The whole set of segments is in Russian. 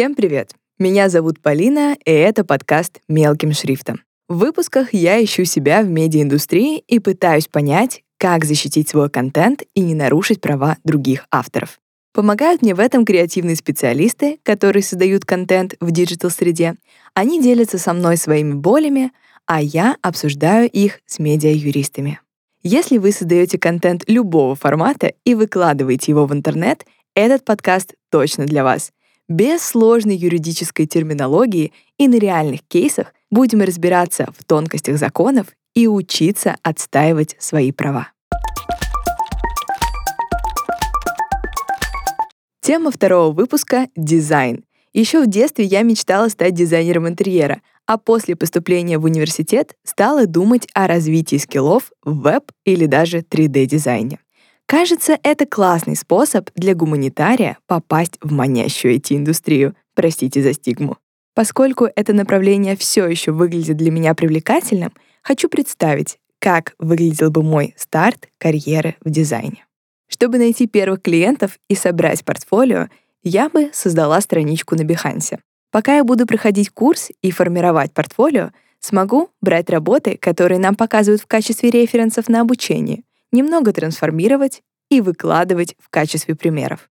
Всем привет! Меня зовут Полина, и это подкаст «Мелким шрифтом». В выпусках я ищу себя в медиаиндустрии и пытаюсь понять, как защитить свой контент и не нарушить права других авторов. Помогают мне в этом креативные специалисты, которые создают контент в digital -среде. Они делятся со мной своими болями, а я обсуждаю их с медиа-юристами. Если вы создаете контент любого формата и выкладываете его в интернет, этот подкаст точно для вас — без сложной юридической терминологии и на реальных кейсах будем разбираться в тонкостях законов и учиться отстаивать свои права. Тема второго выпуска — дизайн. Еще в детстве я мечтала стать дизайнером интерьера, а после поступления в университет стала думать о развитии скиллов в веб или даже 3D-дизайне. Кажется, это классный способ для гуманитария попасть в манящую IT-индустрию. Простите за стигму. Поскольку это направление все еще выглядит для меня привлекательным, хочу представить, как выглядел бы мой старт карьеры в дизайне. Чтобы найти первых клиентов и собрать портфолио, я бы создала страничку на Behance. Пока я буду проходить курс и формировать портфолио, смогу брать работы, которые нам показывают в качестве референсов на обучение, немного трансформировать и выкладывать в качестве примеров.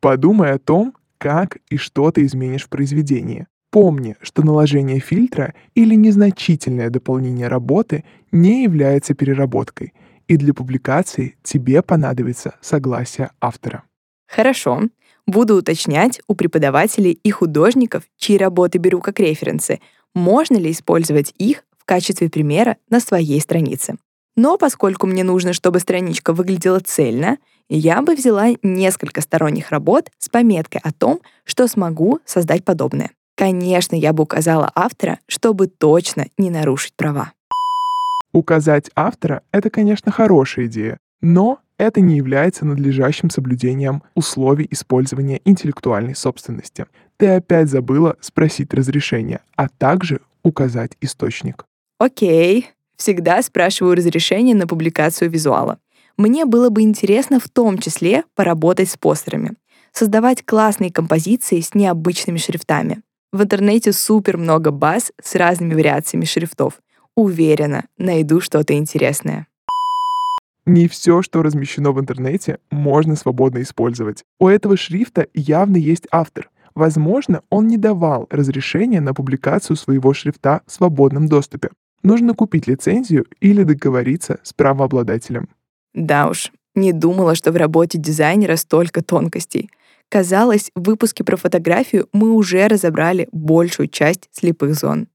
Подумай о том, как и что ты изменишь в произведении. Помни, что наложение фильтра или незначительное дополнение работы не является переработкой, и для публикации тебе понадобится согласие автора. Хорошо. Буду уточнять у преподавателей и художников, чьи работы беру как референсы, можно ли использовать их в качестве примера на своей странице. Но поскольку мне нужно, чтобы страничка выглядела цельно, я бы взяла несколько сторонних работ с пометкой о том, что смогу создать подобное. Конечно, я бы указала автора, чтобы точно не нарушить права. Указать автора — это, конечно, хорошая идея, но это не является надлежащим соблюдением условий использования интеллектуальной собственности. Ты опять забыла спросить разрешение, а также указать источник. Окей, Всегда спрашиваю разрешение на публикацию визуала. Мне было бы интересно в том числе поработать с постерами, создавать классные композиции с необычными шрифтами. В интернете супер много баз с разными вариациями шрифтов. Уверена, найду что-то интересное. Не все, что размещено в интернете, можно свободно использовать. У этого шрифта явно есть автор. Возможно, он не давал разрешения на публикацию своего шрифта в свободном доступе нужно купить лицензию или договориться с правообладателем. Да уж, не думала, что в работе дизайнера столько тонкостей. Казалось, в выпуске про фотографию мы уже разобрали большую часть слепых зон.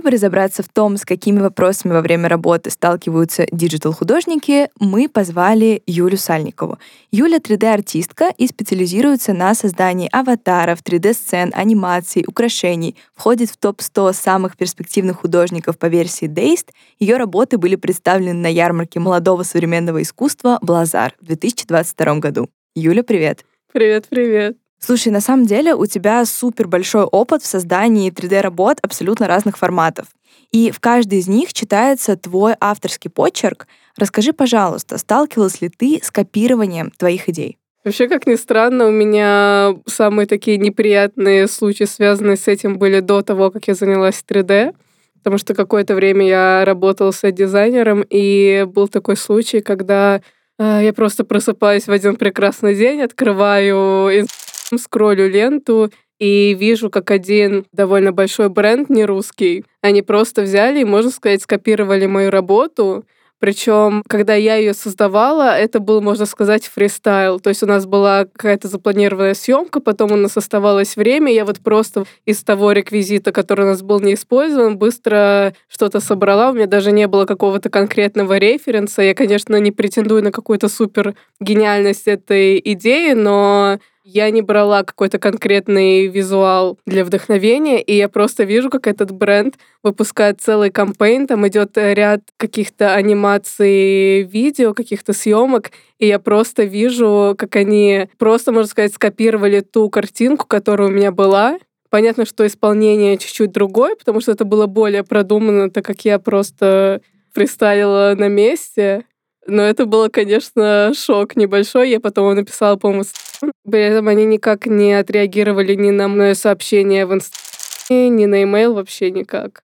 Чтобы разобраться в том, с какими вопросами во время работы сталкиваются digital -художники, мы позвали Юлю Сальникову. Юля 3D-артистка и специализируется на создании аватаров, 3D-сцен, анимаций, украшений, входит в топ-100 самых перспективных художников по версии Dazed. Ее работы были представлены на ярмарке молодого современного искусства «Блазар» в 2022 году. Юля, привет! Привет, привет. Слушай, на самом деле у тебя супер большой опыт в создании 3D-работ абсолютно разных форматов. И в каждой из них читается твой авторский почерк. Расскажи, пожалуйста, сталкивалась ли ты с копированием твоих идей? Вообще, как ни странно, у меня самые такие неприятные случаи, связанные с этим, были до того, как я занялась 3D. Потому что какое-то время я работала с дизайнером, и был такой случай, когда э, я просто просыпаюсь в один прекрасный день, открываю скроллю ленту и вижу, как один довольно большой бренд не русский, они просто взяли и, можно сказать, скопировали мою работу, причем, когда я ее создавала, это был, можно сказать, фристайл. То есть у нас была какая-то запланированная съемка, потом у нас оставалось время. Я вот просто из того реквизита, который у нас был не использован, быстро что-то собрала. У меня даже не было какого-то конкретного референса. Я, конечно, не претендую на какую-то супер гениальность этой идеи, но Я не брала какой-то конкретный визуал для вдохновения, и я просто вижу, как этот бренд выпускает целый кампейн, там идет ряд каких-то анимаций, видео, каких-то съемок, и я просто вижу, как они просто, можно сказать, скопировали ту картинку, которая у меня была, Понятно, что исполнение чуть-чуть другое, потому что это было более продумано, так как я просто фристайлила на месте. Но это было, конечно, шок небольшой. Я потом написала, по-моему, при этом они никак не отреагировали ни на мое сообщение в инстаграме, ни на имейл, вообще никак.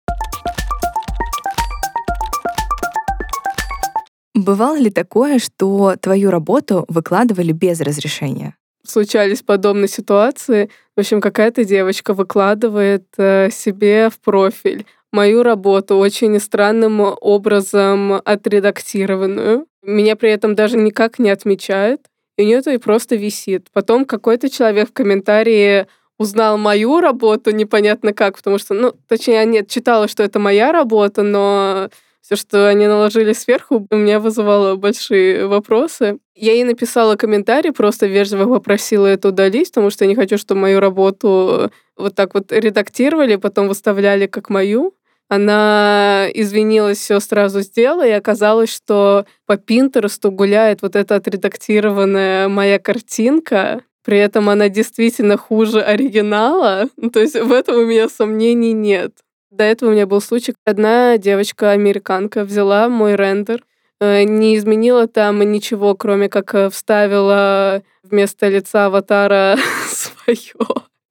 Бывало ли такое, что твою работу выкладывали без разрешения? случались подобные ситуации. В общем, какая-то девочка выкладывает э, себе в профиль мою работу очень странным образом отредактированную. Меня при этом даже никак не отмечает. И у нее это и просто висит. Потом какой-то человек в комментарии узнал мою работу, непонятно как, потому что, ну, точнее, нет, читала, что это моя работа, но все, что они наложили сверху, у меня вызывало большие вопросы. Я ей написала комментарий, просто вежливо попросила это удалить, потому что я не хочу, чтобы мою работу вот так вот редактировали, потом выставляли как мою. Она извинилась, все сразу сделала, и оказалось, что по Пинтересту гуляет вот эта отредактированная моя картинка, при этом она действительно хуже оригинала. То есть в этом у меня сомнений нет. До этого у меня был случай, одна девочка-американка взяла мой рендер, э, не изменила там ничего, кроме как э, вставила вместо лица аватара свое.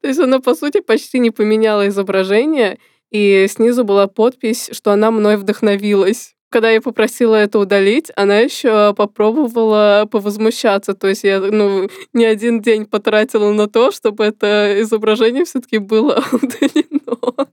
То есть она, по сути, почти не поменяла изображение, и снизу была подпись, что она мной вдохновилась. Когда я попросила это удалить, она еще попробовала повозмущаться. То есть я ну, не один день потратила на то, чтобы это изображение все-таки было удалено.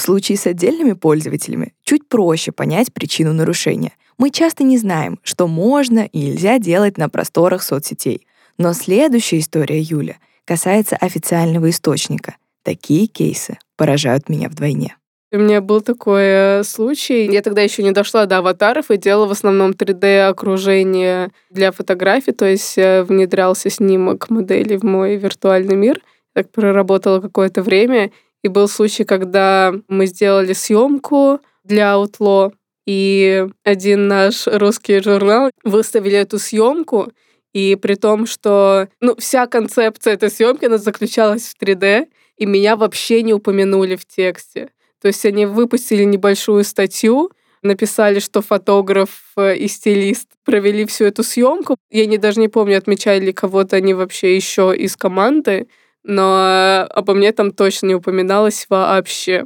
В случае с отдельными пользователями чуть проще понять причину нарушения. Мы часто не знаем, что можно и нельзя делать на просторах соцсетей. Но следующая история Юля касается официального источника. Такие кейсы поражают меня вдвойне. У меня был такой э, случай. Я тогда еще не дошла до аватаров и делала в основном 3D-окружение для фотографий, то есть э, внедрялся снимок модели в мой виртуальный мир. Так проработала какое-то время. И был случай, когда мы сделали съемку для Outlaw, и один наш русский журнал выставили эту съемку, и при том, что ну, вся концепция этой съемки она заключалась в 3D, и меня вообще не упомянули в тексте. То есть они выпустили небольшую статью, написали, что фотограф э, и стилист провели всю эту съемку. Я не даже не помню, отмечали ли кого-то они вообще еще из команды но обо мне там точно не упоминалось вообще.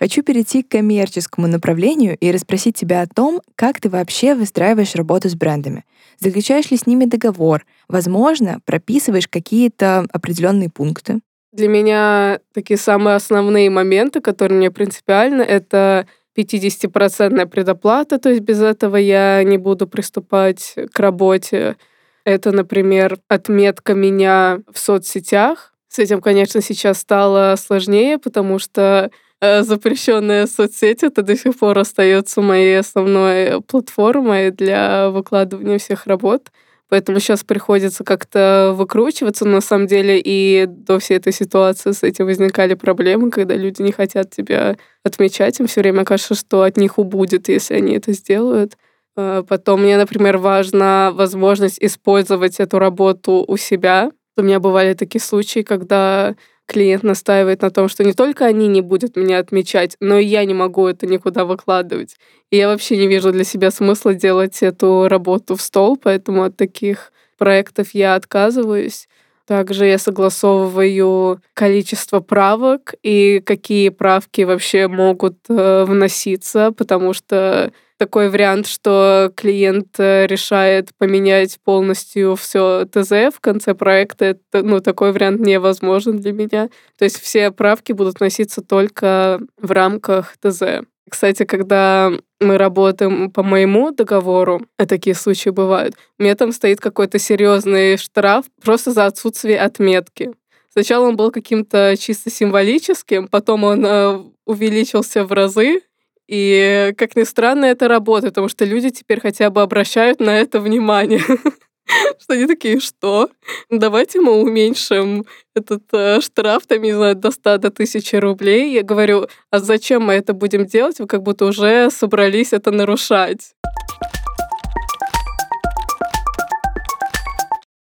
Хочу перейти к коммерческому направлению и расспросить тебя о том, как ты вообще выстраиваешь работу с брендами. Заключаешь ли с ними договор? Возможно, прописываешь какие-то определенные пункты? Для меня такие самые основные моменты, которые мне принципиальны, это 50% предоплата, то есть без этого я не буду приступать к работе. Это, например, отметка меня в соцсетях. С этим, конечно, сейчас стало сложнее, потому что э, запрещенная соцсеть это до сих пор остается моей основной платформой для выкладывания всех работ. Поэтому сейчас приходится как-то выкручиваться. Но на самом деле и до всей этой ситуации с этим возникали проблемы, когда люди не хотят тебя отмечать. Им все время кажется, что от них убудет, если они это сделают. Э, потом мне, например, важна возможность использовать эту работу у себя. У меня бывали такие случаи, когда клиент настаивает на том, что не только они не будут меня отмечать, но и я не могу это никуда выкладывать. И я вообще не вижу для себя смысла делать эту работу в стол, поэтому от таких проектов я отказываюсь. Также я согласовываю количество правок и какие правки вообще могут э, вноситься, потому что такой вариант, что клиент э, решает поменять полностью все ТЗ в конце проекта. Это, ну, такой вариант невозможен для меня. То есть все правки будут носиться только в рамках ТЗ. Кстати, когда мы работаем по моему договору, а такие случаи бывают, у меня там стоит какой-то серьезный штраф просто за отсутствие отметки. Сначала он был каким-то чисто символическим, потом он э, увеличился в разы, И, как ни странно, это работает, потому что люди теперь хотя бы обращают на это внимание. Что они такие, что? Давайте мы уменьшим этот э, штраф, там, не знаю, до 100 до 1000 рублей. Я говорю, а зачем мы это будем делать? Вы как будто уже собрались это нарушать.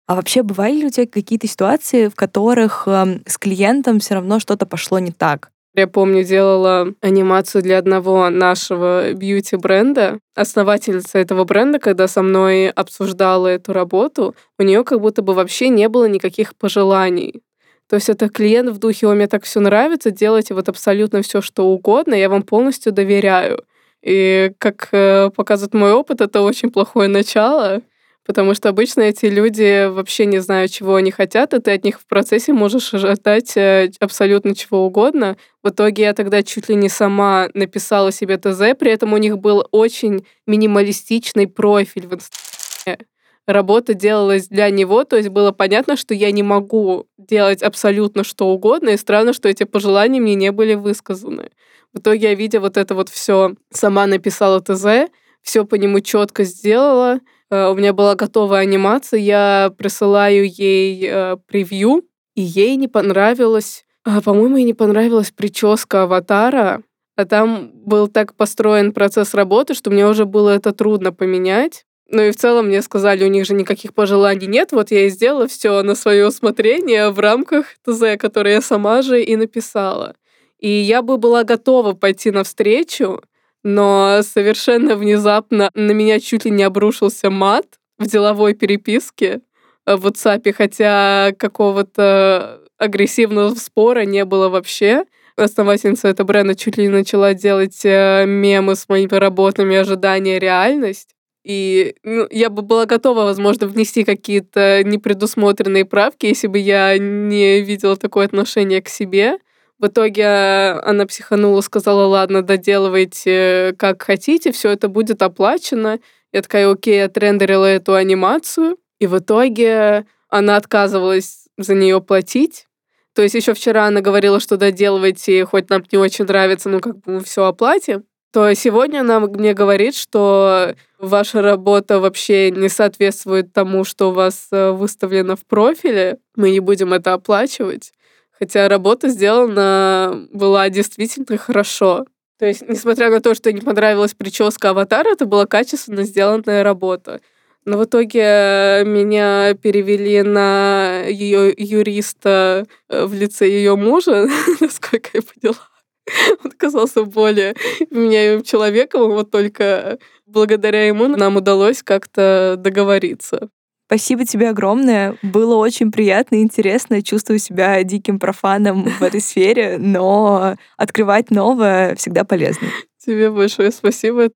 А вообще бывали ли у тебя какие-то ситуации, в которых э, с клиентом все равно что-то пошло не так? Я помню, делала анимацию для одного нашего бьюти-бренда. Основательница этого бренда, когда со мной обсуждала эту работу, у нее как будто бы вообще не было никаких пожеланий. То есть это клиент в духе, о, мне так все нравится, делайте вот абсолютно все, что угодно, я вам полностью доверяю. И как э, показывает мой опыт, это очень плохое начало, Потому что обычно эти люди вообще не знают, чего они хотят, и ты от них в процессе можешь ожидать э, абсолютно чего угодно. В итоге я тогда чуть ли не сама написала себе ТЗ, при этом у них был очень минималистичный профиль в Инстаграме. Работа делалась для него, то есть было понятно, что я не могу делать абсолютно что угодно, и странно, что эти пожелания мне не были высказаны. В итоге я, видя вот это вот все, сама написала ТЗ, все по нему четко сделала, у меня была готовая анимация, я присылаю ей э, превью, и ей не понравилось, а, по-моему, ей не понравилась прическа аватара, а там был так построен процесс работы, что мне уже было это трудно поменять. Ну и в целом мне сказали, у них же никаких пожеланий нет, вот я и сделала все на свое усмотрение в рамках ТЗ, которое я сама же и написала. И я бы была готова пойти навстречу, но совершенно внезапно на меня чуть ли не обрушился мат в деловой переписке в WhatsApp, хотя какого-то агрессивного спора не было вообще. Основательница этого бренда чуть ли не начала делать э, мемы с моими работами «Ожидание. Реальность». И ну, я бы была готова, возможно, внести какие-то непредусмотренные правки, если бы я не видела такое отношение к себе. В итоге э, она психанула, сказала, ладно, доделывайте как хотите, все это будет оплачено. Я такая, окей, отрендерила эту анимацию. И в итоге она отказывалась за нее платить. То есть еще вчера она говорила, что доделывайте, хоть нам не очень нравится, ну как бы мы все оплатим. То сегодня она мне говорит, что ваша работа вообще не соответствует тому, что у вас э, выставлено в профиле, мы не будем это оплачивать. Хотя работа сделана была действительно хорошо. То есть, несмотря на то, что не понравилась прическа аватара, это была качественно сделанная работа. Но в итоге меня перевели на ее юриста э, в лице ее мужа, насколько я поняла. Он оказался более вменяемым человеком, вот только благодаря ему нам удалось как-то договориться. Спасибо тебе огромное. Было очень приятно и интересно. Чувствую себя диким профаном в этой сфере, но открывать новое всегда полезно. Тебе большое спасибо.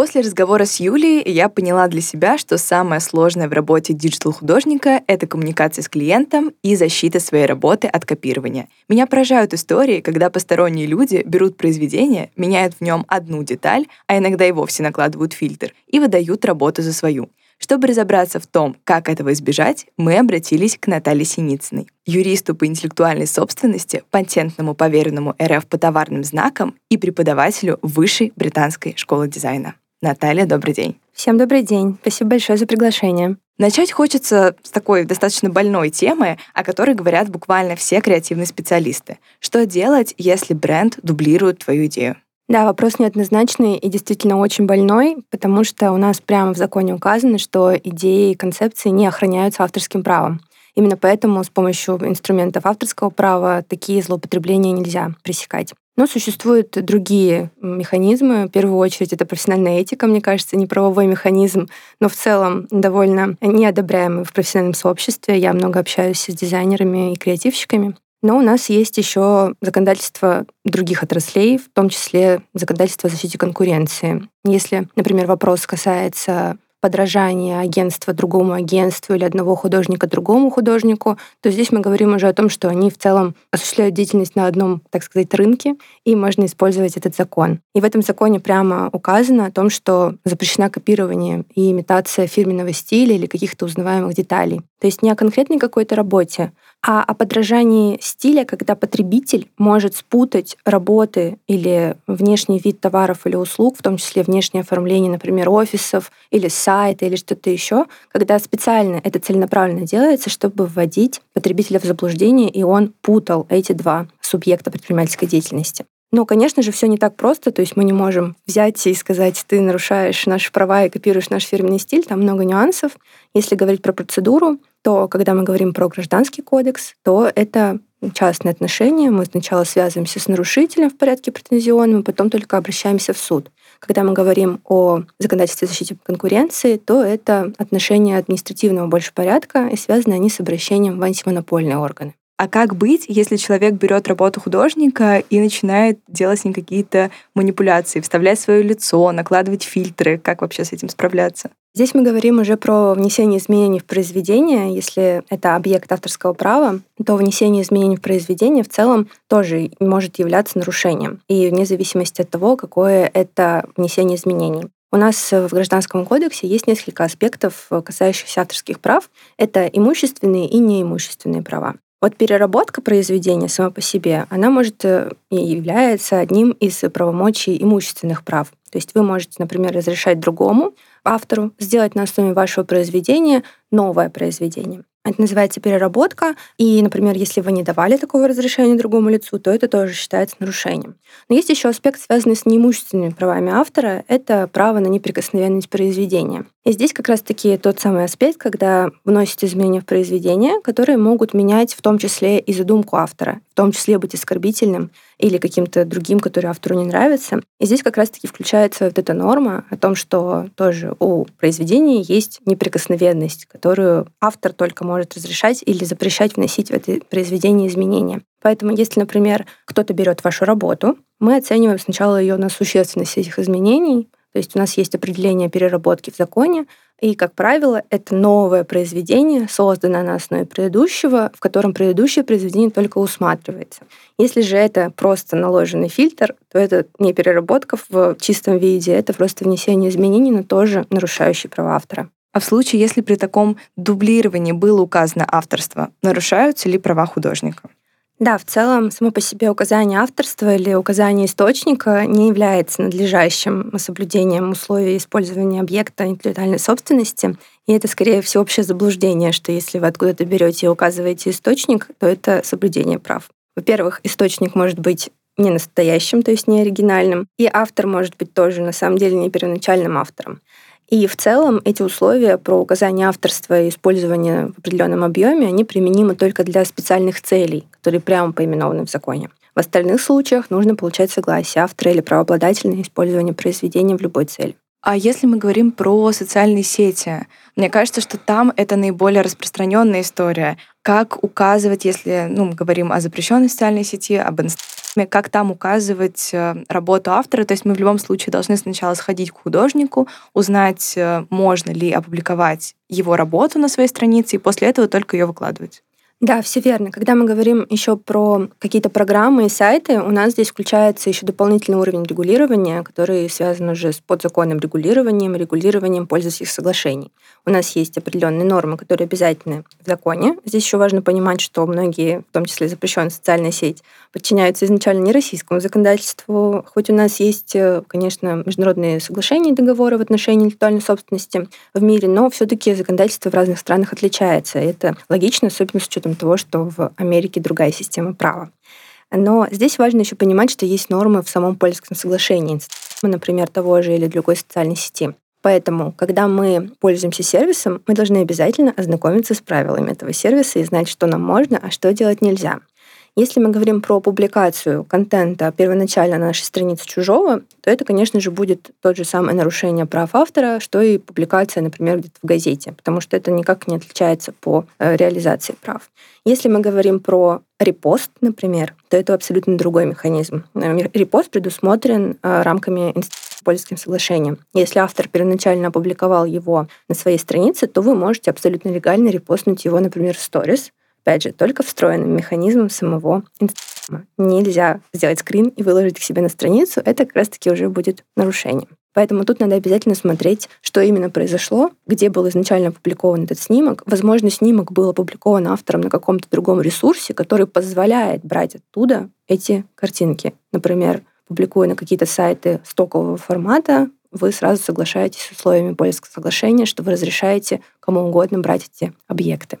После разговора с Юлей я поняла для себя, что самое сложное в работе digital -художника — это коммуникация с клиентом и защита своей работы от копирования. Меня поражают истории, когда посторонние люди берут произведение, меняют в нем одну деталь, а иногда и вовсе накладывают фильтр, и выдают работу за свою. Чтобы разобраться в том, как этого избежать, мы обратились к Наталье Синицыной, юристу по интеллектуальной собственности, патентному поверенному РФ по товарным знакам и преподавателю Высшей британской школы дизайна. Наталья, добрый день. Всем добрый день. Спасибо большое за приглашение. Начать хочется с такой достаточно больной темы, о которой говорят буквально все креативные специалисты. Что делать, если бренд дублирует твою идею? Да, вопрос неоднозначный и действительно очень больной, потому что у нас прямо в законе указано, что идеи и концепции не охраняются авторским правом. Именно поэтому с помощью инструментов авторского права такие злоупотребления нельзя пресекать. Но существуют другие механизмы. В первую очередь это профессиональная этика, мне кажется, не правовой механизм, но в целом довольно неодобряемый в профессиональном сообществе. Я много общаюсь с дизайнерами и креативщиками. Но у нас есть еще законодательство других отраслей, в том числе законодательство о защите конкуренции. Если, например, вопрос касается подражание агентства другому агентству или одного художника другому художнику, то здесь мы говорим уже о том, что они в целом осуществляют деятельность на одном, так сказать, рынке, и можно использовать этот закон. И в этом законе прямо указано о том, что запрещена копирование и имитация фирменного стиля или каких-то узнаваемых деталей. То есть не о конкретной какой-то работе, А о подражании стиля, когда потребитель может спутать работы или внешний вид товаров или услуг, в том числе внешнее оформление, например, офисов или сайта или что-то еще, когда специально это целенаправленно делается, чтобы вводить потребителя в заблуждение, и он путал эти два субъекта предпринимательской деятельности. Но, конечно же, все не так просто, то есть мы не можем взять и сказать, ты нарушаешь наши права и копируешь наш фирменный стиль, там много нюансов. Если говорить про процедуру, то когда мы говорим про гражданский кодекс, то это частные отношения. Мы сначала связываемся с нарушителем в порядке претензионном, потом только обращаемся в суд. Когда мы говорим о законодательстве защиты конкуренции, то это отношения административного больше порядка, и связаны они с обращением в антимонопольные органы. А как быть, если человек берет работу художника и начинает делать с ним какие-то манипуляции, вставлять свое лицо, накладывать фильтры? Как вообще с этим справляться? Здесь мы говорим уже про внесение изменений в произведение. Если это объект авторского права, то внесение изменений в произведение в целом тоже может являться нарушением. И вне зависимости от того, какое это внесение изменений. У нас в Гражданском кодексе есть несколько аспектов, касающихся авторских прав. Это имущественные и неимущественные права. Вот переработка произведения сама по себе, она может э, и является одним из правомочий имущественных прав. То есть вы можете, например, разрешать другому автору сделать на основе вашего произведения новое произведение. Это называется переработка. И, например, если вы не давали такого разрешения другому лицу, то это тоже считается нарушением. Но есть еще аспект, связанный с неимущественными правами автора. Это право на неприкосновенность произведения. И здесь как раз-таки тот самый аспект, когда вносят изменения в произведение, которые могут менять в том числе и задумку автора, в том числе быть оскорбительным или каким-то другим, который автору не нравится. И здесь как раз-таки включается вот эта норма о том, что тоже у произведения есть неприкосновенность, которую автор только может разрешать или запрещать вносить в это произведение изменения. Поэтому, если, например, кто-то берет вашу работу, мы оцениваем сначала ее на существенность этих изменений, то есть у нас есть определение переработки в законе, и, как правило, это новое произведение, созданное на основе предыдущего, в котором предыдущее произведение только усматривается. Если же это просто наложенный фильтр, то это не переработка в чистом виде, это просто внесение изменений, но тоже нарушающий права автора. А в случае, если при таком дублировании было указано авторство, нарушаются ли права художника? Да, в целом, само по себе указание авторства или указание источника не является надлежащим соблюдением условий использования объекта интеллектуальной собственности. И это скорее всеобщее заблуждение, что если вы откуда-то берете и указываете источник, то это соблюдение прав. Во-первых, источник может быть не настоящим, то есть не оригинальным, и автор может быть тоже на самом деле не первоначальным автором. И в целом эти условия про указание авторства и использование в определенном объеме, они применимы только для специальных целей, которые прямо поименованы в законе. В остальных случаях нужно получать согласие автора или правообладателя на использование произведения в любой цели. А если мы говорим про социальные сети, мне кажется, что там это наиболее распространенная история. Как указывать, если ну, мы говорим о запрещенной социальной сети, об инстаграме, как там указывать э, работу автора. То есть мы в любом случае должны сначала сходить к художнику, узнать, э, можно ли опубликовать его работу на своей странице, и после этого только ее выкладывать. Да, все верно. Когда мы говорим еще про какие-то программы и сайты, у нас здесь включается еще дополнительный уровень регулирования, который связан уже с подзаконным регулированием, регулированием пользовательских соглашений. У нас есть определенные нормы, которые обязательны в законе. Здесь еще важно понимать, что многие, в том числе запрещенная социальная сеть, подчиняются изначально не российскому законодательству, хоть у нас есть, э, конечно, международные соглашения и договоры в отношении интеллектуальной собственности в мире, но все-таки законодательство в разных странах отличается. Это логично, особенно с учетом того, что в Америке другая система права. Но здесь важно еще понимать, что есть нормы в самом польском соглашении, например, того же или другой социальной сети. Поэтому, когда мы пользуемся сервисом, мы должны обязательно ознакомиться с правилами этого сервиса и знать, что нам можно, а что делать нельзя. Если мы говорим про публикацию контента первоначально на нашей странице чужого, то это, конечно же, будет тот же самое нарушение прав автора, что и публикация, например, где-то в газете, потому что это никак не отличается по э, реализации прав. Если мы говорим про репост, например, то это абсолютно другой механизм. Репост предусмотрен э, рамками польским соглашением. Если автор первоначально опубликовал его на своей странице, то вы можете абсолютно легально репостнуть его, например, в сторис, опять же, только встроенным механизмом самого Инстаграма. Нельзя сделать скрин и выложить к себе на страницу. Это как раз-таки уже будет нарушением. Поэтому тут надо обязательно смотреть, что именно произошло, где был изначально опубликован этот снимок. Возможно, снимок был опубликован автором на каком-то другом ресурсе, который позволяет брать оттуда эти картинки. Например, публикуя на какие-то сайты стокового формата, вы сразу соглашаетесь с условиями польского соглашения, что вы разрешаете кому угодно брать эти объекты.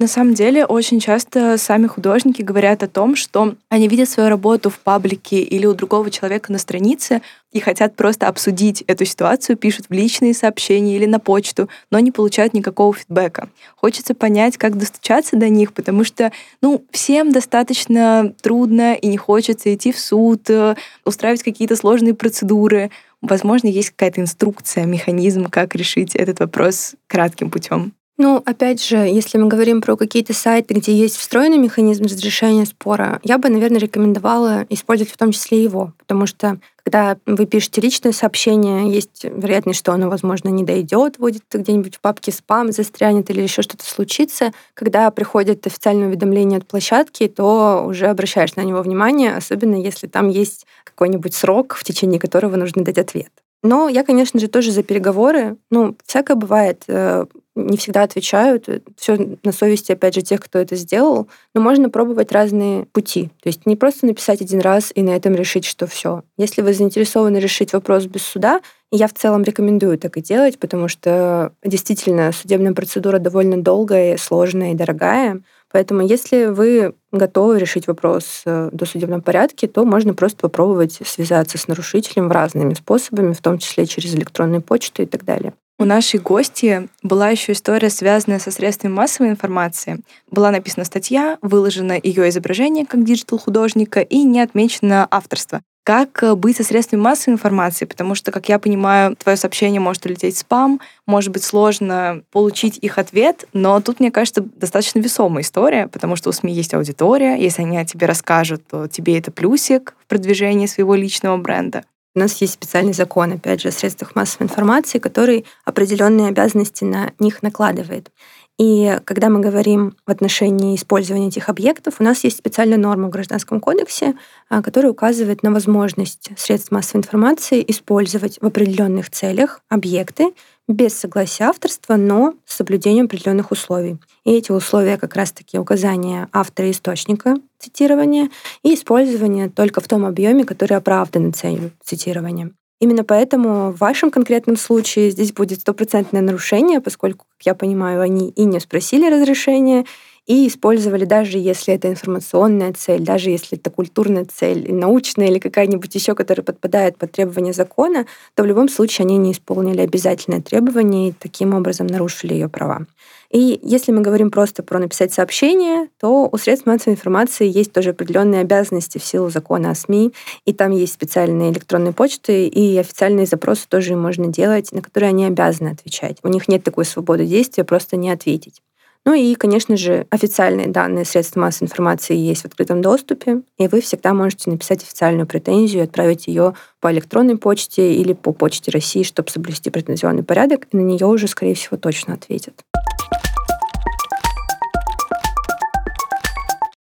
На самом деле, очень часто сами художники говорят о том, что они видят свою работу в паблике или у другого человека на странице и хотят просто обсудить эту ситуацию, пишут в личные сообщения или на почту, но не получают никакого фидбэка. Хочется понять, как достучаться до них, потому что, ну, всем достаточно трудно и не хочется идти в суд, э, устраивать какие-то сложные процедуры. Возможно, есть какая-то инструкция, механизм, как решить этот вопрос кратким путем. Ну, опять же, если мы говорим про какие-то сайты, где есть встроенный механизм разрешения спора, я бы, наверное, рекомендовала использовать в том числе его, потому что когда вы пишете личное сообщение, есть вероятность, что оно, возможно, не дойдет, будет где-нибудь в папке спам, застрянет или еще что-то случится. Когда приходит официальное уведомление от площадки, то уже обращаешь на него внимание, особенно если там есть какой-нибудь срок, в течение которого нужно дать ответ. Но я, конечно же, тоже за переговоры. Ну, всякое бывает. Э, не всегда отвечают. Все на совести, опять же, тех, кто это сделал. Но можно пробовать разные пути. То есть не просто написать один раз и на этом решить, что все. Если вы заинтересованы решить вопрос без суда, я в целом рекомендую так и делать, потому что действительно судебная процедура довольно долгая, сложная и дорогая. Поэтому если вы готовы решить вопрос э, в досудебном порядке, то можно просто попробовать связаться с нарушителем разными способами, в том числе через электронную почту и так далее. У нашей гостьи была еще история, связанная со средствами массовой информации. Была написана статья, выложено ее изображение как digital-художника и не отмечено авторство. Как э, быть со средствами массовой информации? Потому что, как я понимаю, твое сообщение может улететь в спам, может быть сложно получить их ответ, но тут, мне кажется, достаточно весомая история, потому что у СМИ есть аудитория, если они о тебе расскажут, то тебе это плюсик в продвижении своего личного бренда. У нас есть специальный закон, опять же, о средствах массовой информации, который определенные обязанности на них накладывает. И когда мы говорим в отношении использования этих объектов, у нас есть специальная норма в Гражданском кодексе, а, которая указывает на возможность средств массовой информации использовать в определенных целях объекты без согласия авторства, но с соблюдением определенных условий. И эти условия как раз-таки указание автора источника цитирования и использование только в том объеме, который оправдан целью цитирования. Именно поэтому в вашем конкретном случае здесь будет стопроцентное нарушение, поскольку, как я понимаю, они и не спросили разрешения, и использовали, даже если это информационная цель, даже если это культурная цель, научная или какая-нибудь еще, которая подпадает под требования закона, то в любом случае они не исполнили обязательное требование и таким образом нарушили ее права. И если мы говорим просто про написать сообщение, то у средств массовой информации есть тоже определенные обязанности в силу закона о СМИ, и там есть специальные электронные почты, и официальные запросы тоже можно делать, на которые они обязаны отвечать. У них нет такой свободы действия просто не ответить. Ну и, конечно же, официальные данные средств массовой информации есть в открытом доступе, и вы всегда можете написать официальную претензию и отправить ее по электронной почте или по почте России, чтобы соблюсти претензионный порядок, и на нее уже, скорее всего, точно ответят.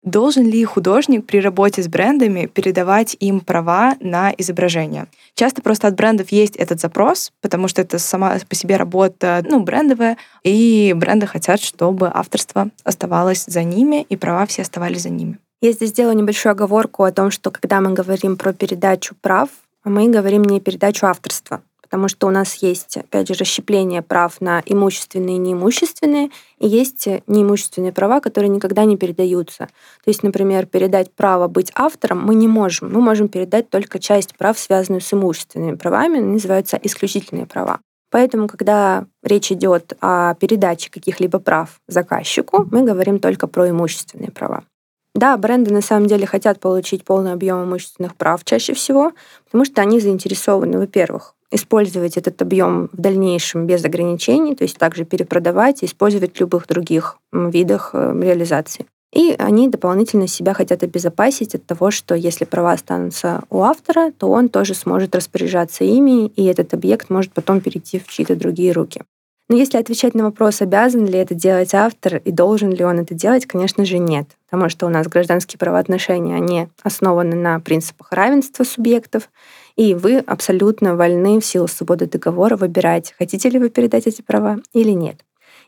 Должен ли художник при работе с брендами передавать им права на изображение? Часто просто от брендов есть этот запрос, потому что это сама по себе работа ну, брендовая, и бренды хотят, чтобы авторство оставалось за ними, и права все оставались за ними. Я здесь сделаю небольшую оговорку о том, что когда мы говорим про передачу прав, мы говорим не передачу авторства потому что у нас есть, опять же, расщепление прав на имущественные и неимущественные, и есть неимущественные права, которые никогда не передаются. То есть, например, передать право быть автором мы не можем. Мы можем передать только часть прав, связанную с имущественными правами, они называются исключительные права. Поэтому, когда речь идет о передаче каких-либо прав заказчику, мы говорим только про имущественные права. Да, бренды на самом деле хотят получить полный объем имущественных прав чаще всего, потому что они заинтересованы, во-первых, использовать этот объем в дальнейшем без ограничений, то есть также перепродавать использовать в любых других видах э, реализации. И они дополнительно себя хотят обезопасить от того, что если права останутся у автора, то он тоже сможет распоряжаться ими, и этот объект может потом перейти в чьи-то другие руки. Но если отвечать на вопрос, обязан ли это делать автор и должен ли он это делать, конечно же, нет. Потому что у нас гражданские правоотношения, они основаны на принципах равенства субъектов, и вы абсолютно вольны в силу свободы договора выбирать, хотите ли вы передать эти права или нет.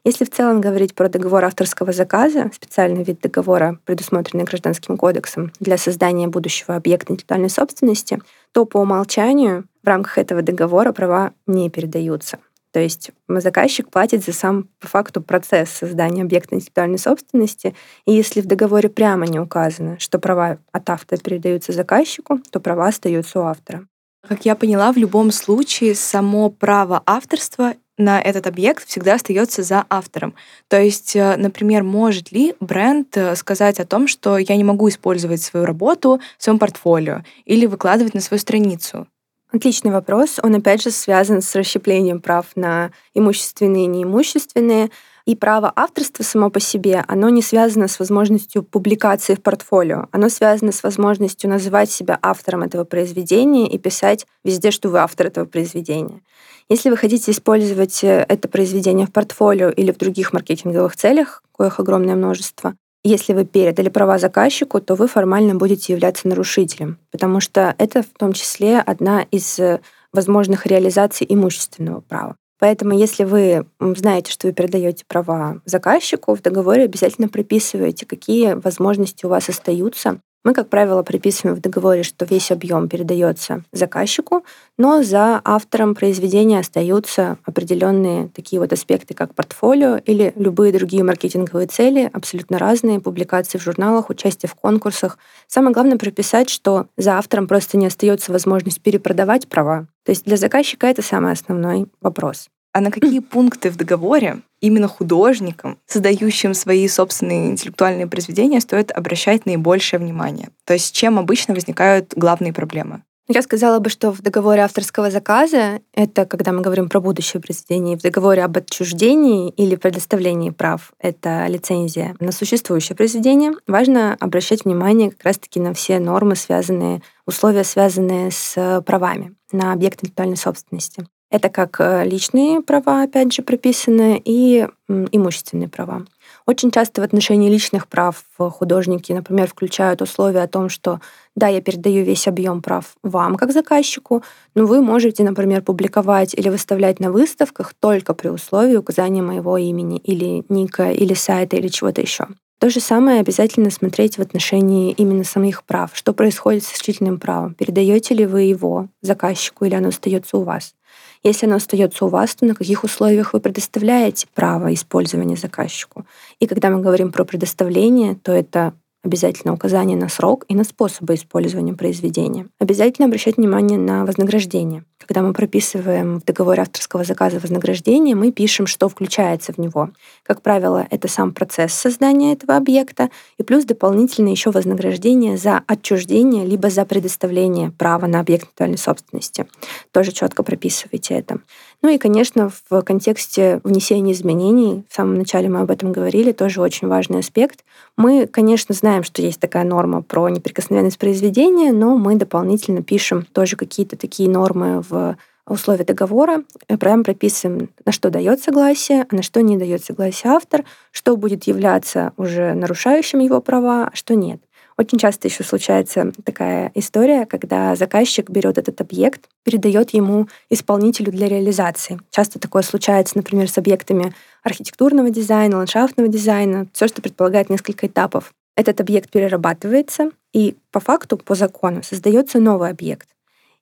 Если в целом говорить про договор авторского заказа, специальный вид договора, предусмотренный Гражданским кодексом для создания будущего объекта интеллектуальной собственности, то по умолчанию в рамках этого договора права не передаются. То есть заказчик платит за сам по факту процесс создания объекта интеллектуальной собственности. И если в договоре прямо не указано, что права от автора передаются заказчику, то права остаются у автора. Как я поняла, в любом случае само право авторства на этот объект всегда остается за автором. То есть, э, например, может ли бренд э, сказать о том, что я не могу использовать свою работу в своем портфолио или выкладывать на свою страницу? Отличный вопрос. Он опять же связан с расщеплением прав на имущественные и неимущественные. И право авторства само по себе, оно не связано с возможностью публикации в портфолио. Оно связано с возможностью называть себя автором этого произведения и писать везде, что вы автор этого произведения. Если вы хотите использовать э, это произведение в портфолио или в других маркетинговых целях, коих огромное множество, если вы передали права заказчику, то вы формально будете являться нарушителем, потому что это в том числе одна из э, возможных реализаций имущественного права. Поэтому, если вы знаете, что вы передаете права заказчику, в договоре обязательно прописываете, какие возможности у вас остаются мы, как правило, приписываем в договоре, что весь объем передается заказчику, но за автором произведения остаются определенные такие вот аспекты, как портфолио или любые другие маркетинговые цели, абсолютно разные, публикации в журналах, участие в конкурсах. Самое главное прописать, что за автором просто не остается возможность перепродавать права. То есть для заказчика это самый основной вопрос. А на какие пункты в договоре именно художникам, создающим свои собственные интеллектуальные произведения, стоит обращать наибольшее внимание? То есть с чем обычно возникают главные проблемы? Я сказала бы, что в договоре авторского заказа, это когда мы говорим про будущее произведение, в договоре об отчуждении или предоставлении прав, это лицензия на существующее произведение, важно обращать внимание как раз-таки на все нормы, связанные, условия, связанные с правами на объект интеллектуальной собственности. Это как э, личные права, опять же, прописаны, и имущественные права. Очень часто в отношении личных прав художники, например, включают условия о том, что да, я передаю весь объем прав вам как заказчику, но вы можете, например, публиковать или выставлять на выставках только при условии указания моего имени или ника, или сайта, или чего-то еще. То же самое обязательно смотреть в отношении именно самих прав. Что происходит с исключительным правом? Передаете ли вы его заказчику или оно остается у вас? Если оно остается у вас, то на каких условиях вы предоставляете право использования заказчику? И когда мы говорим про предоставление, то это обязательно указание на срок и на способы использования произведения. Обязательно обращать внимание на вознаграждение. Когда мы прописываем в договоре авторского заказа вознаграждение, мы пишем, что включается в него. Как правило, это сам процесс создания этого объекта и плюс дополнительно еще вознаграждение за отчуждение либо за предоставление права на объект интеллектуальной собственности. Тоже четко прописывайте это. Ну и, конечно, в контексте внесения изменений, в самом начале мы об этом говорили, тоже очень важный аспект. Мы, конечно, знаем, что есть такая норма про неприкосновенность произведения, но мы дополнительно пишем тоже какие-то такие нормы в условия договора, прям прописываем, на что дает согласие, а на что не дает согласие автор, что будет являться уже нарушающим его права, а что нет. Очень часто еще случается такая история, когда заказчик берет этот объект, передает ему исполнителю для реализации. Часто такое случается, например, с объектами архитектурного дизайна, ландшафтного дизайна, все, что предполагает несколько этапов. Этот объект перерабатывается, и по факту, по закону, создается новый объект.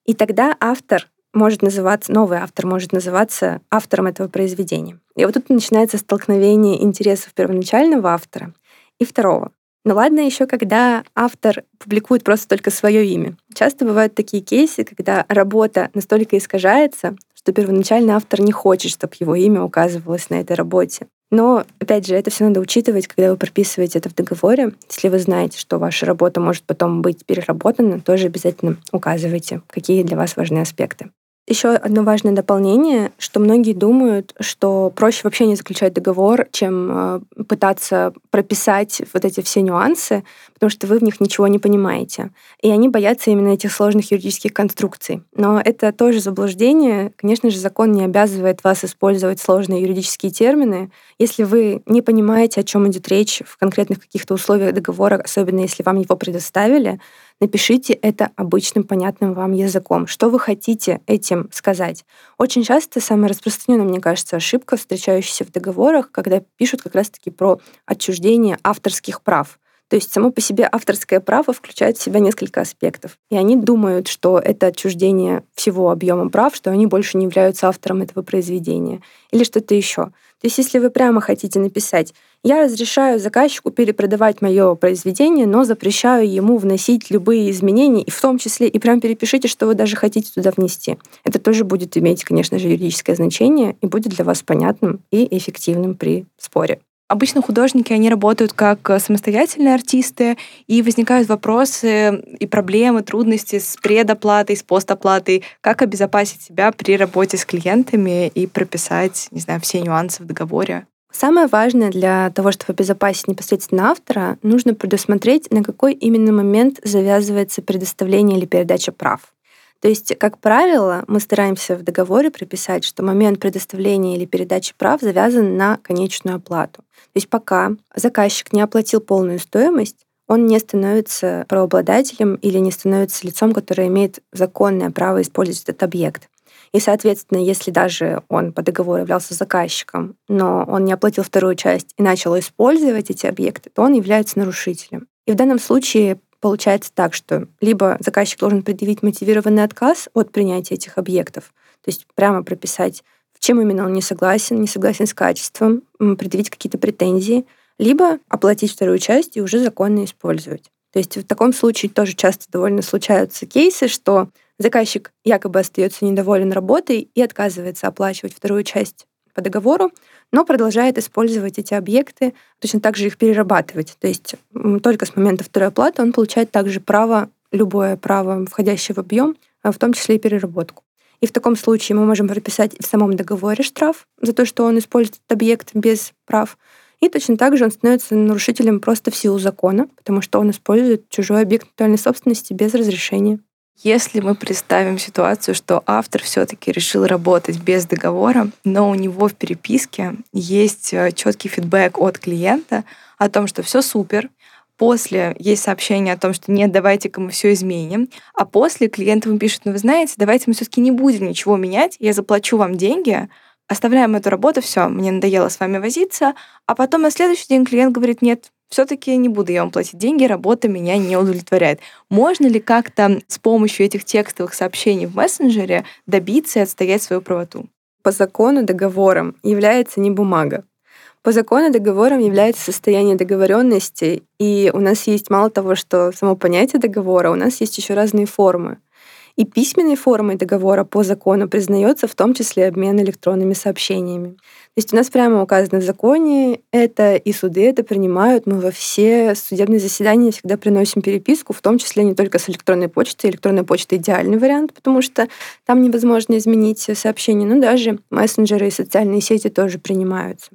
И тогда автор может называться, новый автор может называться автором этого произведения. И вот тут начинается столкновение интересов первоначального автора и второго. Ну ладно еще, когда автор публикует просто только свое имя. Часто бывают такие кейсы, когда работа настолько искажается, что первоначально автор не хочет, чтобы его имя указывалось на этой работе. Но, опять же, это все надо учитывать, когда вы прописываете это в договоре. Если вы знаете, что ваша работа может потом быть переработана, тоже обязательно указывайте, какие для вас важны аспекты. Еще одно важное дополнение, что многие думают, что проще вообще не заключать договор, чем э, пытаться прописать вот эти все нюансы, потому что вы в них ничего не понимаете. И они боятся именно этих сложных юридических конструкций. Но это тоже заблуждение. Конечно же, закон не обязывает вас использовать сложные юридические термины. Если вы не понимаете, о чем идет речь в конкретных каких-то условиях договора, особенно если вам его предоставили, напишите это обычным, понятным вам языком. Что вы хотите этим сказать? Очень часто самая распространенная, мне кажется, ошибка, встречающаяся в договорах, когда пишут как раз-таки про отчуждение авторских прав. То есть само по себе авторское право включает в себя несколько аспектов. И они думают, что это отчуждение всего объема прав, что они больше не являются автором этого произведения или что-то еще. То есть если вы прямо хотите написать я разрешаю заказчику перепродавать мое произведение, но запрещаю ему вносить любые изменения, и в том числе и прям перепишите, что вы даже хотите туда внести. Это тоже будет иметь, конечно же, юридическое значение и будет для вас понятным и эффективным при споре. Обычно художники, они работают как самостоятельные артисты, и возникают вопросы и проблемы, трудности с предоплатой, с постоплатой. Как обезопасить себя при работе с клиентами и прописать, не знаю, все нюансы в договоре? Самое важное для того, чтобы обезопасить непосредственно автора, нужно предусмотреть, на какой именно момент завязывается предоставление или передача прав. То есть, как правило, мы стараемся в договоре прописать, что момент предоставления или передачи прав завязан на конечную оплату. То есть пока заказчик не оплатил полную стоимость, он не становится правообладателем или не становится лицом, которое имеет законное право использовать этот объект. И, соответственно, если даже он по договору являлся заказчиком, но он не оплатил вторую часть и начал использовать эти объекты, то он является нарушителем. И в данном случае получается так, что либо заказчик должен предъявить мотивированный отказ от принятия этих объектов, то есть прямо прописать, в чем именно он не согласен, не согласен с качеством, предъявить какие-то претензии, либо оплатить вторую часть и уже законно использовать. То есть в таком случае тоже часто довольно случаются кейсы, что Заказчик якобы остается недоволен работой и отказывается оплачивать вторую часть по договору, но продолжает использовать эти объекты, точно так же их перерабатывать. То есть только с момента второй оплаты он получает также право, любое право, входящее в объем, а в том числе и переработку. И в таком случае мы можем прописать в самом договоре штраф за то, что он использует этот объект без прав. И точно так же он становится нарушителем просто в силу закона, потому что он использует чужой объект интеллектуальной собственности без разрешения. Если мы представим ситуацию, что автор все-таки решил работать без договора, но у него в переписке есть э, четкий фидбэк от клиента о том, что все супер, после есть сообщение о том, что нет, давайте-ка мы все изменим, а после клиент ему пишет, ну вы знаете, давайте мы все-таки не будем ничего менять, я заплачу вам деньги, оставляем эту работу, все, мне надоело с вами возиться, а потом на следующий день клиент говорит, нет, все-таки не буду я вам платить деньги, работа меня не удовлетворяет. Можно ли как-то с помощью этих текстовых сообщений в мессенджере добиться и отстоять свою правоту? По закону договором является не бумага. По закону договором является состояние договоренности, и у нас есть мало того, что само понятие договора, у нас есть еще разные формы. И письменной формой договора по закону признается в том числе обмен электронными сообщениями. То есть у нас прямо указано в законе это, и суды это принимают. Мы во все судебные заседания всегда приносим переписку, в том числе не только с электронной почтой. Электронная почта — идеальный вариант, потому что там невозможно изменить сообщение, но даже мессенджеры и социальные сети тоже принимаются.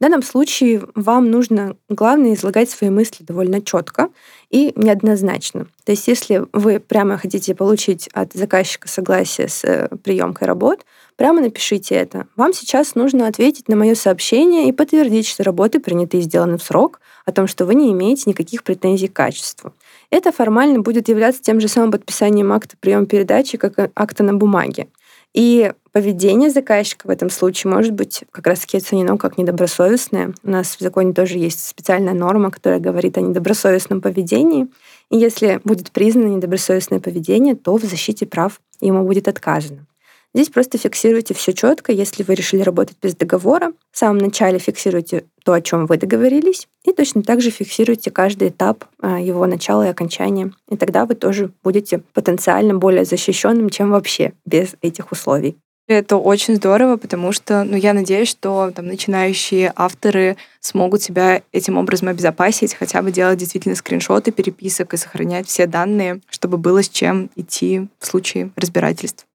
В данном случае вам нужно, главное, излагать свои мысли довольно четко и неоднозначно. То есть если вы прямо хотите получить от заказчика согласие с э, приемкой работ, прямо напишите это. Вам сейчас нужно ответить на мое сообщение и подтвердить, что работы приняты и сделаны в срок, о том, что вы не имеете никаких претензий к качеству. Это формально будет являться тем же самым подписанием акта приема передачи, как акта на бумаге. И поведение заказчика в этом случае может быть как раз-таки оценено как недобросовестное. У нас в законе тоже есть специальная норма, которая говорит о недобросовестном поведении. И если будет признано недобросовестное поведение, то в защите прав ему будет отказано. Здесь просто фиксируйте все четко. Если вы решили работать без договора, в самом начале фиксируйте то, о чем вы договорились, и точно так же фиксируйте каждый этап а, его начала и окончания. И тогда вы тоже будете потенциально более защищенным, чем вообще без этих условий. Это очень здорово, потому что, ну, я надеюсь, что там начинающие авторы смогут себя этим образом обезопасить, хотя бы делать действительно скриншоты переписок и сохранять все данные, чтобы было с чем идти в случае разбирательств.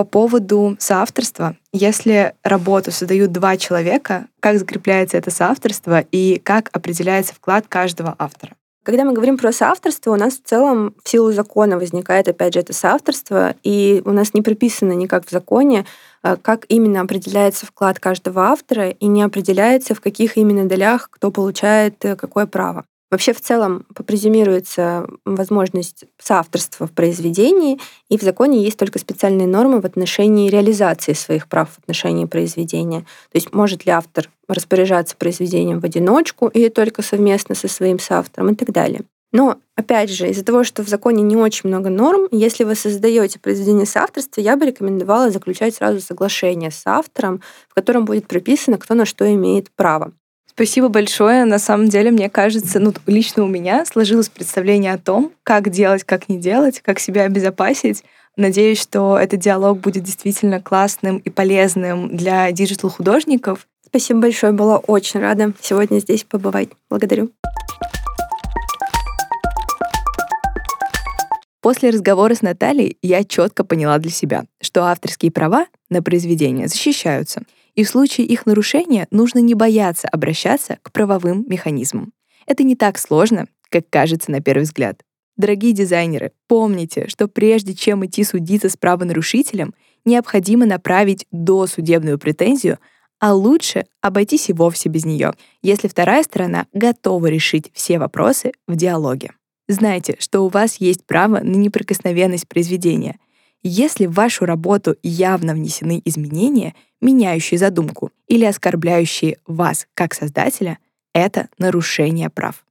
По поводу соавторства. Если работу создают два человека, как закрепляется это соавторство и как определяется вклад каждого автора? Когда мы говорим про соавторство, у нас в целом в силу закона возникает, опять же, это соавторство, и у нас не прописано никак в законе, э, как именно определяется вклад каждого автора, и не определяется, в каких именно долях кто получает э, какое право. Вообще в целом попрезюмируется возможность соавторства в произведении, и в законе есть только специальные нормы в отношении реализации своих прав в отношении произведения. То есть может ли автор распоряжаться произведением в одиночку или только совместно со своим соавтором и так далее. Но, опять же, из-за того, что в законе не очень много норм, если вы создаете произведение соавторства, я бы рекомендовала заключать сразу соглашение с автором, в котором будет прописано, кто на что имеет право. Спасибо большое. На самом деле, мне кажется, ну, лично у меня сложилось представление о том, как делать, как не делать, как себя обезопасить. Надеюсь, что этот диалог будет действительно классным и полезным для digital-художников. Спасибо большое, была очень рада сегодня здесь побывать. Благодарю. После разговора с Натальей я четко поняла для себя, что авторские права на произведения защищаются — и в случае их нарушения нужно не бояться обращаться к правовым механизмам. Это не так сложно, как кажется на первый взгляд. Дорогие дизайнеры, помните, что прежде чем идти судиться с правонарушителем, необходимо направить досудебную претензию, а лучше обойтись и вовсе без нее, если вторая сторона готова решить все вопросы в диалоге. Знайте, что у вас есть право на неприкосновенность произведения — если в вашу работу явно внесены изменения, меняющие задумку или оскорбляющие вас как создателя, это нарушение прав.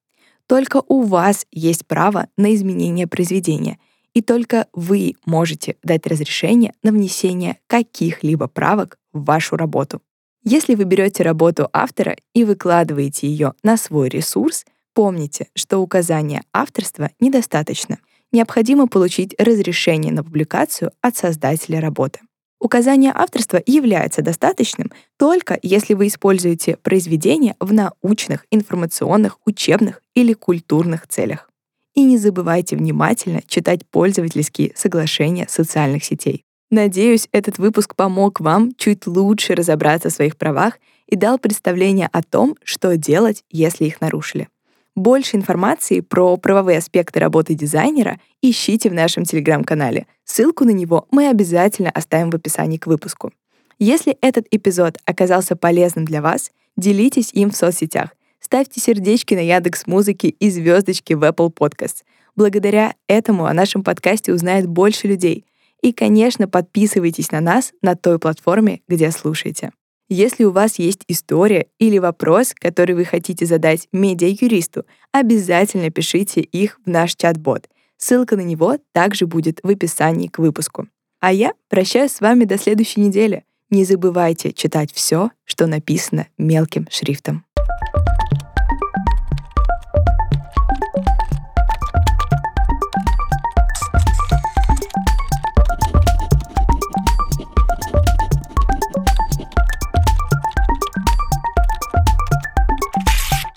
Только у вас есть право на изменение произведения, и только вы можете дать разрешение на внесение каких-либо правок в вашу работу. Если вы берете работу автора и выкладываете ее на свой ресурс, помните, что указания авторства недостаточно необходимо получить разрешение на публикацию от создателя работы. Указание авторства является достаточным только если вы используете произведение в научных, информационных, учебных или культурных целях. И не забывайте внимательно читать пользовательские соглашения социальных сетей. Надеюсь, этот выпуск помог вам чуть лучше разобраться в своих правах и дал представление о том, что делать, если их нарушили. Больше информации про правовые аспекты работы дизайнера ищите в нашем телеграм-канале. Ссылку на него мы обязательно оставим в описании к выпуску. Если этот эпизод оказался полезным для вас, делитесь им в соцсетях. Ставьте сердечки на Яндекс Музыки и звездочки в Apple Podcasts. Благодаря этому о нашем подкасте узнает больше людей. И, конечно, подписывайтесь на нас на той платформе, где слушаете. Если у вас есть история или вопрос, который вы хотите задать медиа-юристу, обязательно пишите их в наш чат-бот. Ссылка на него также будет в описании к выпуску. А я прощаюсь с вами до следующей недели. Не забывайте читать все, что написано мелким шрифтом.